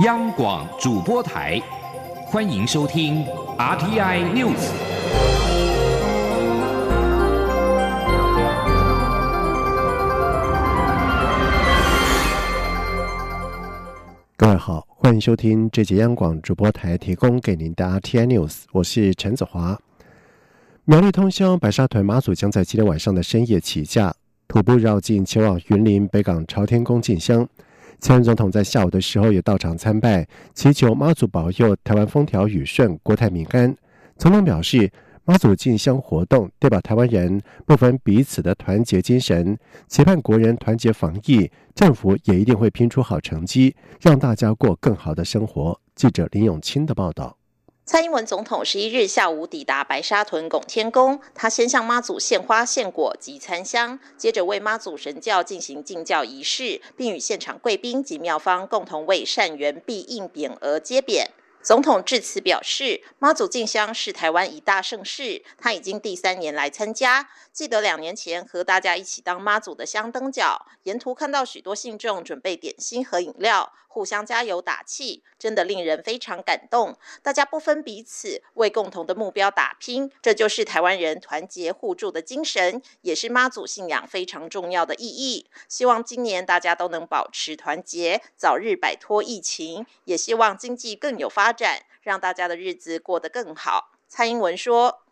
央广主播台，欢迎收听 RTI News。各位好，欢迎收听这节央广主播台提供给您的 RTI News，我是陈子华。苗栗通宵白沙屯妈祖将在今天晚上的深夜起驾，徒步绕境前往云林北港朝天宫进香。前任总统在下午的时候也到场参拜，祈求妈祖保佑台湾风调雨顺、国泰民安。总统表示，妈祖进香活动代表台湾人不分彼此的团结精神，期盼国人团结防疫，政府也一定会拼出好成绩，让大家过更好的生活。记者林永清的报道。蔡英文总统十一日下午抵达白沙屯拱天宫，他先向妈祖献花献果及参香，接着为妈祖神教进行敬教仪式，并与现场贵宾及庙方共同为善缘必应匾额揭匾。总统致辞表示，妈祖进香是台湾一大盛事，他已经第三年来参加。记得两年前和大家一起当妈祖的香灯脚，沿途看到许多信众准备点心和饮料，互相加油打气，真的令人非常感动。大家不分彼此，为共同的目标打拼，这就是台湾人团结互助的精神，也是妈祖信仰非常重要的意义。希望今年大家都能保持团结，早日摆脱疫情，也希望经济更有发展，让大家的日子过得更好。蔡英文说。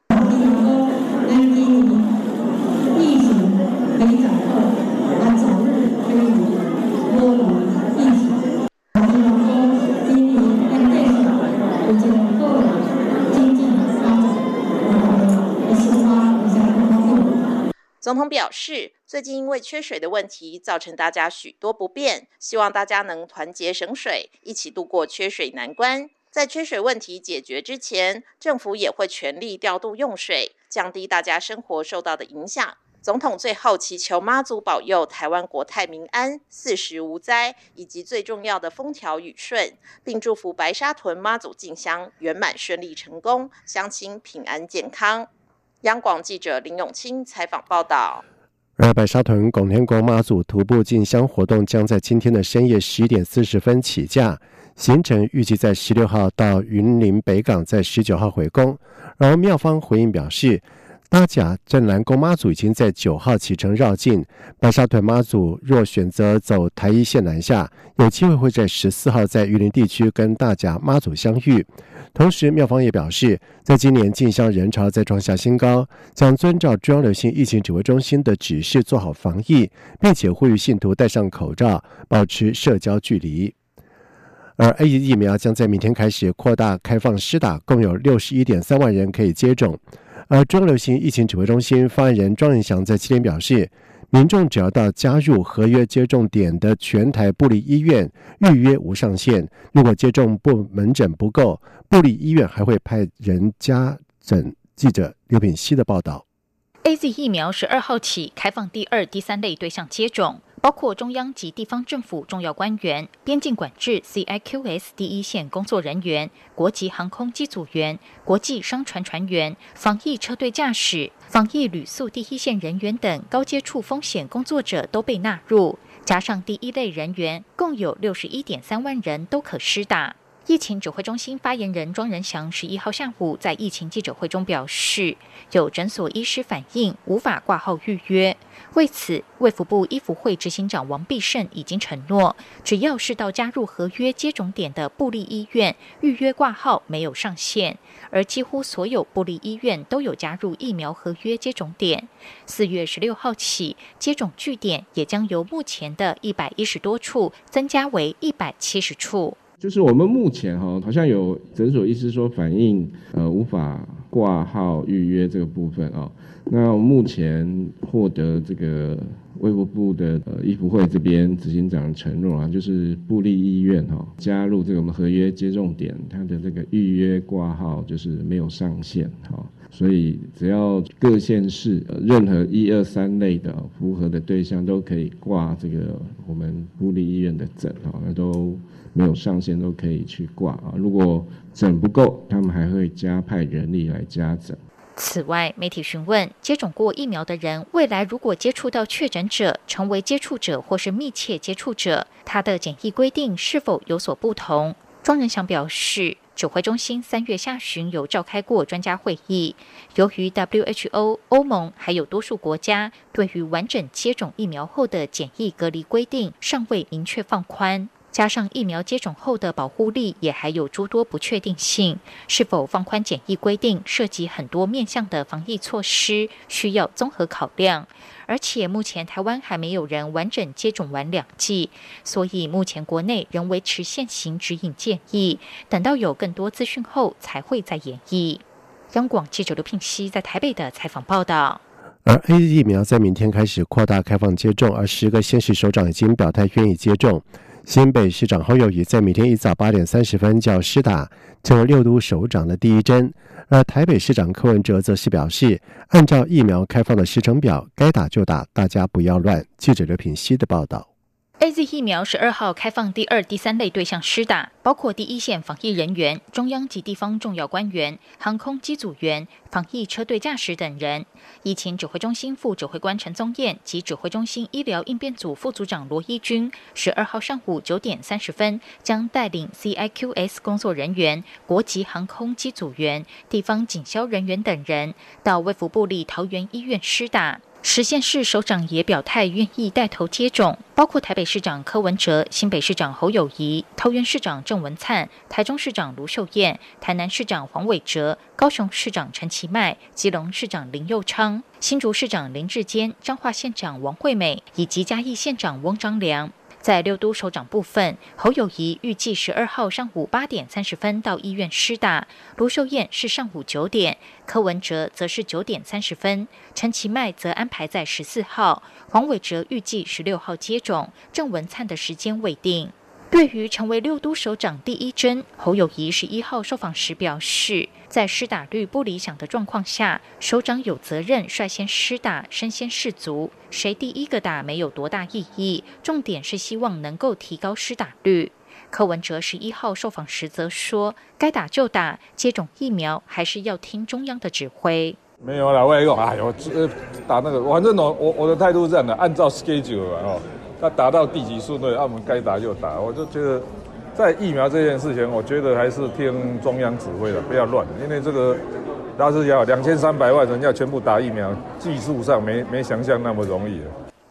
总统表示，最近因为缺水的问题，造成大家许多不便，希望大家能团结省水，一起度过缺水难关。在缺水问题解决之前，政府也会全力调度用水，降低大家生活受到的影响。总统最后祈求妈祖保佑台湾国泰民安、四时无灾，以及最重要的风调雨顺，并祝福白沙屯妈祖进香圆满顺利成功，乡亲平安健康。央广记者林永清采访报道。而白沙屯拱天宫妈祖徒步进香活动将在今天的深夜十一点四十分起驾，行程预计在十六号到云林北港，在十九号回宫。而庙方回应表示。八甲镇南宫妈祖已经在九号启程绕境，白沙屯妈祖若选择走台一线南下，有机会会在十四号在榆林地区跟大甲妈祖相遇。同时，庙方也表示，在今年进香人潮再创下新高，将遵照中央流行疫情指挥中心的指示做好防疫，并且呼吁信徒戴上口罩，保持社交距离。而 A 疫苗将在明天开始扩大开放施打，共有六十一点三万人可以接种。而中流行疫情指挥中心发言人庄仁祥在七点表示，民众只要到加入合约接种点的全台布立医院预约无上限，如果接种部门诊不够，布立医院还会派人加诊。记者刘品希的报道。A Z 疫苗十二号起开放第二、第三类对象接种。包括中央及地方政府重要官员、边境管制 （CIQS） 第一线工作人员、国籍航空机组员、国际商船船员、防疫车队驾驶、防疫旅宿第一线人员等高接触风险工作者都被纳入，加上第一类人员，共有六十一点三万人都可施打。疫情指挥中心发言人庄仁祥十一号下午在疫情记者会中表示，有诊所医师反映无法挂号预约。为此，卫福部医福会执行长王必胜已经承诺，只要是到加入合约接种点的布利医院预约挂号没有上限，而几乎所有布利医院都有加入疫苗合约接种点。四月十六号起，接种据点也将由目前的一百一十多处增加为一百七十处。就是我们目前哈，好像有诊所医师说反映，呃，无法挂号预约这个部分哦。那目前获得这个卫福部的呃医福会这边执行长承诺啊，就是布利医院哈加入这个我们合约接种点，它的这个预约挂号就是没有上限哈。所以只要各县市任何一二三类的符合的对象都可以挂这个我们福利医院的诊哈，那都。没有上限都可以去挂啊！如果诊不够，他们还会加派人力来加诊。此外，媒体询问接种过疫苗的人，未来如果接触到确诊者，成为接触者或是密切接触者，他的检疫规定是否有所不同？庄仁祥表示，指挥中心三月下旬有召开过专家会议，由于 WHO、欧盟还有多数国家对于完整接种疫苗后的检疫隔离规定尚未明确放宽。加上疫苗接种后的保护力也还有诸多不确定性，是否放宽检疫规定，涉及很多面向的防疫措施，需要综合考量。而且目前台湾还没有人完整接种完两剂，所以目前国内仍维持现行指引建议，等到有更多资讯后才会再演绎。央广记者刘聘熙在台北的采访报道。而 A 疫苗在明天开始扩大开放接种，而十个县市首长已经表态愿意接种。新北市长侯友谊在每天一早八点三十分就要施打，成为六都首长的第一针。而台北市长柯文哲则是表示，按照疫苗开放的时程表，该打就打，大家不要乱。记者刘品希的报道。A Z 疫苗十二号开放第二、第三类对象施打，包括第一线防疫人员、中央及地方重要官员、航空机组员、防疫车队驾驶等人。疫情指挥中心副指挥官陈宗彦及指挥中心医疗应变组副组长罗一军，十二号上午九点三十分，将带领 C I Q S 工作人员、国籍航空机组员、地方警消人员等人到卫福部立桃园医院施打。实县市首长也表态愿意带头接种，包括台北市长柯文哲、新北市长侯友谊、桃园市长郑文灿、台中市长卢秀燕、台南市长黄伟哲、高雄市长陈其迈、基隆市长林佑昌、新竹市长林志坚、彰化县长王惠美以及嘉义县长翁章良。在六都首长部分，侯友谊预计十二号上午八点三十分到医院施打，卢秀燕是上午九点，柯文哲则是九点三十分，陈其迈则安排在十四号，黄伟哲预计十六号接种，郑文灿的时间未定。对于成为六都首长第一针，侯友谊十一号受访时表示，在施打率不理想的状况下，首长有责任率先施打，身先士卒。谁第一个打没有多大意义，重点是希望能够提高施打率。柯文哲十一号受访时则说，该打就打，接种疫苗还是要听中央的指挥。没有啦，我也用，哎呦，打那个，反正我我我的态度是这样的，按照 schedule 哦。那达到第几顺位，我们该打就打。我就觉得，在疫苗这件事情，我觉得还是听中央指挥的，不要乱。因为这个，大是要两千三百万人要全部打疫苗，技术上没没想象那么容易。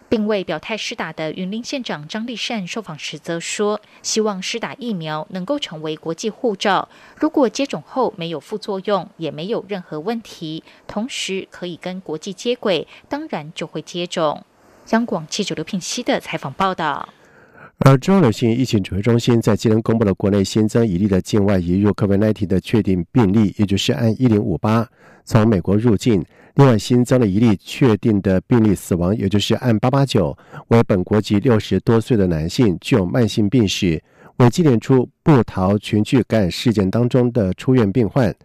并未表态施打的云林县长张立善受访时则说，希望施打疫苗能够成为国际护照。如果接种后没有副作用，也没有任何问题，同时可以跟国际接轨，当然就会接种。央广记者刘聘熙的采访报道。而中央流行疫情指挥中心在今天公布了国内新增一例的境外移入 COVID-19 的确定病例，也就是按一零五八从美国入境。另外新增了一例确定的病例死亡，也就是按八八九为本国籍六十多岁的男性，具有慢性病史，为纪念出布桃群聚感染事件当中的出院病患。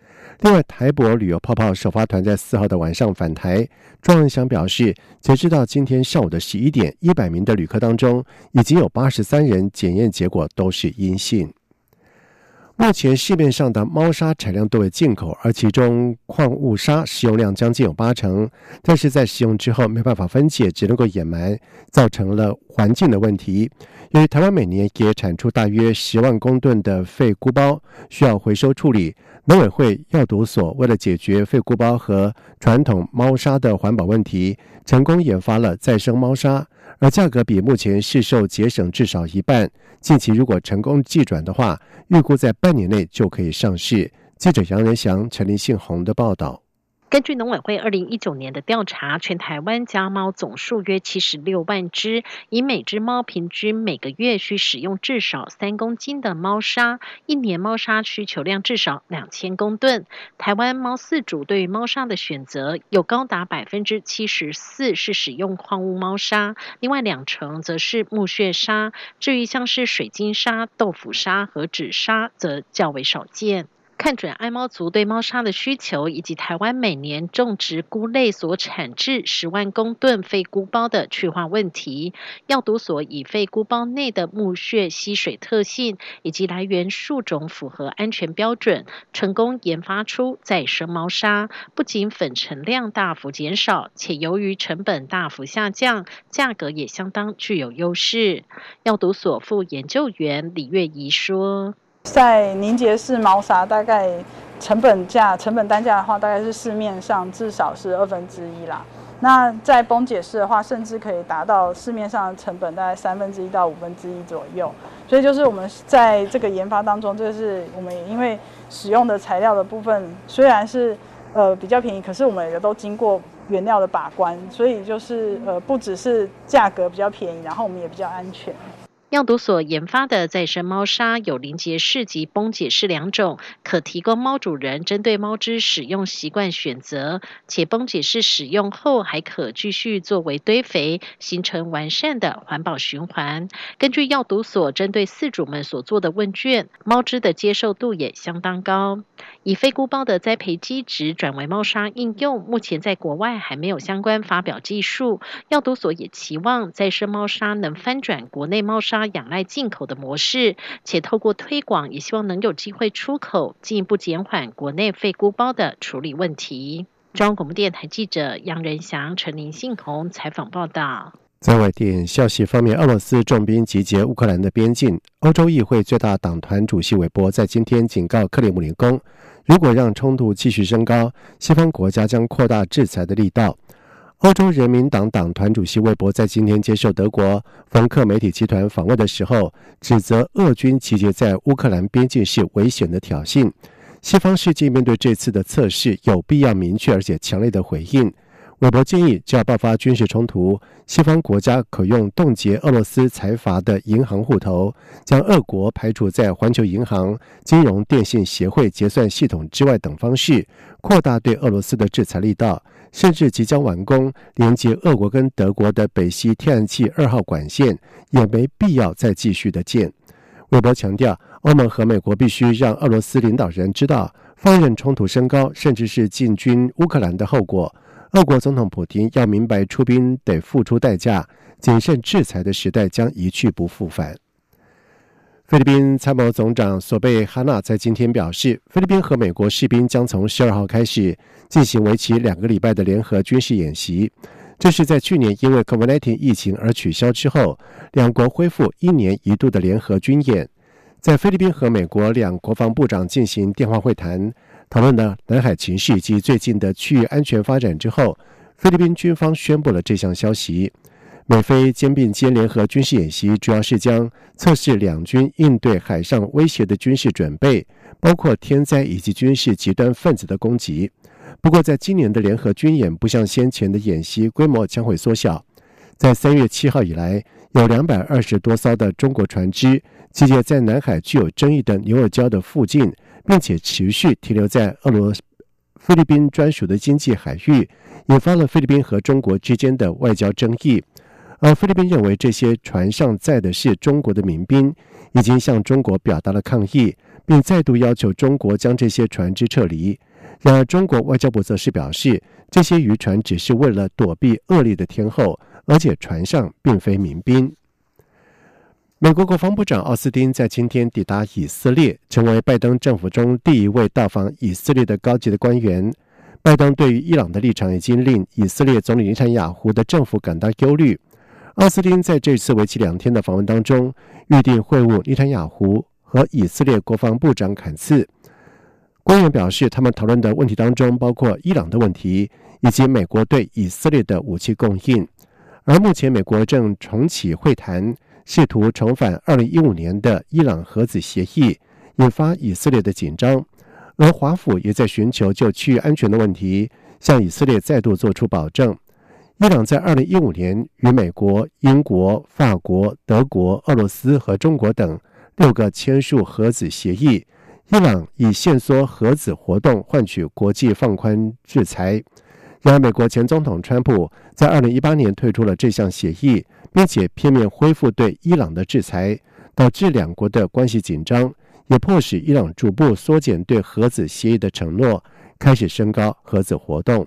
另外，台博旅游泡泡首发团在四号的晚上返台，庄文祥表示，截止到今天上午的十一点，一百名的旅客当中，已经有八十三人检验结果都是阴性。目前市面上的猫砂产量都为进口，而其中矿物砂使用量将近有八成，但是在使用之后没办法分解，只能够掩埋，造成了环境的问题。由于台湾每年也产出大约十万公吨的废菇包，需要回收处理。农委会药毒所为了解决废菇包和传统猫砂的环保问题，成功研发了再生猫砂，而价格比目前市售节省至少一半。近期如果成功寄转的话，预估在半年内就可以上市。记者杨仁祥、陈林信宏的报道。根据农委会二零一九年的调查，全台湾家猫总数约七十六万只，以每只猫平均每个月需使用至少三公斤的猫砂，一年猫砂需求量至少两千公吨。台湾猫饲主对于猫砂的选择有高达百分之七十四是使用矿物猫砂，另外两成则是木屑砂。至于像是水晶砂、豆腐砂和纸砂，则较为少见。看准爱猫族对猫砂的需求，以及台湾每年种植菇类所产制十万公吨废菇包的去化问题，药毒所以废菇包内的木屑吸水特性以及来源数种符合安全标准，成功研发出再生猫砂。不仅粉尘量大幅减少，且由于成本大幅下降，价格也相当具有优势。药毒所副研究员李月怡说。在凝结式毛砂，大概成本价、成本单价的话，大概是市面上至少是二分之一啦。那在崩解式的话，甚至可以达到市面上的成本大概三分之一到五分之一左右。所以就是我们在这个研发当中，就是我们因为使用的材料的部分虽然是呃比较便宜，可是我们也都经过原料的把关，所以就是呃不只是价格比较便宜，然后我们也比较安全。药毒所研发的再生猫砂有凝结式及崩解式两种，可提供猫主人针对猫只使用习惯选择。且崩解式使用后还可继续作为堆肥，形成完善的环保循环。根据药毒所针对饲主们所做的问卷，猫只的接受度也相当高。以非菇包的栽培基质转为猫砂应用，目前在国外还没有相关发表技术。药毒所也期望再生猫砂能翻转国内猫砂。仰赖进口的模式，且透过推广，也希望能有机会出口，进一步减缓国内废菇包的处理问题。中央广播电台记者杨仁祥、陈林信宏采访报道。在外电消息方面，俄罗斯重兵集结乌克兰的边境。欧洲议会最大党团主席韦伯在今天警告克里姆林宫，如果让冲突继续升高，西方国家将扩大制裁的力道。欧洲人民党党团主席韦伯在今天接受德国冯克媒体集团访问的时候，指责俄军集结在乌克兰边境是危险的挑衅。西方世界面对这次的测试，有必要明确而且强烈的回应。韦伯建议，只要爆发军事冲突，西方国家可用冻结俄罗斯财阀的银行户头，将俄国排除在环球银行、金融电信协会结算系统之外等方式，扩大对俄罗斯的制裁力道。甚至即将完工连接俄国跟德国的北溪天然气二号管线，也没必要再继续的建。韦伯强调，欧盟和美国必须让俄罗斯领导人知道，放任冲突升高，甚至是进军乌克兰的后果。俄国总统普京要明白，出兵得付出代价，谨慎制裁的时代将一去不复返。菲律宾参谋总长索贝哈纳在今天表示，菲律宾和美国士兵将从十二号开始进行为期两个礼拜的联合军事演习。这是在去年因为 COVID-19 疫情而取消之后，两国恢复一年一度的联合军演。在菲律宾和美国两国防部长进行电话会谈。讨论了南海情势以及最近的区域安全发展之后，菲律宾军方宣布了这项消息。美菲肩并肩联合军事演习，主要是将测试两军应对海上威胁的军事准备，包括天灾以及军事极端分子的攻击。不过，在今年的联合军演不像先前的演习规模将会缩小。在三月七号以来，有两百二十多艘的中国船只集结在南海具有争议的牛尔礁的附近。并且持续停留在俄罗斯菲律宾专属的经济海域，引发了菲律宾和中国之间的外交争议。而菲律宾认为这些船上载的是中国的民兵，已经向中国表达了抗议，并再度要求中国将这些船只撤离。然而，中国外交部则是表示，这些渔船只是为了躲避恶劣的天候，而且船上并非民兵。美国国防部长奥斯汀在今天抵达以色列，成为拜登政府中第一位到访以色列的高级的官员。拜登对于伊朗的立场已经令以色列总理内塔尼亚胡的政府感到忧虑。奥斯汀在这次为期两天的访问当中，预定会晤内塔尼亚胡和以色列国防部长坎茨。官员表示，他们讨论的问题当中包括伊朗的问题，以及美国对以色列的武器供应。而目前，美国正重启会谈。试图重返二零一五年的伊朗核子协议，引发以色列的紧张，而华府也在寻求就区域安全的问题向以色列再度做出保证。伊朗在二零一五年与美国、英国、法国、德国、俄罗斯和中国等六个签署核子协议，伊朗以限缩核子活动换取国际放宽制裁。然而，美国前总统川普在二零一八年退出了这项协议。并且片面恢复对伊朗的制裁，导致两国的关系紧张，也迫使伊朗逐步缩减对核子协议的承诺，开始升高核子活动。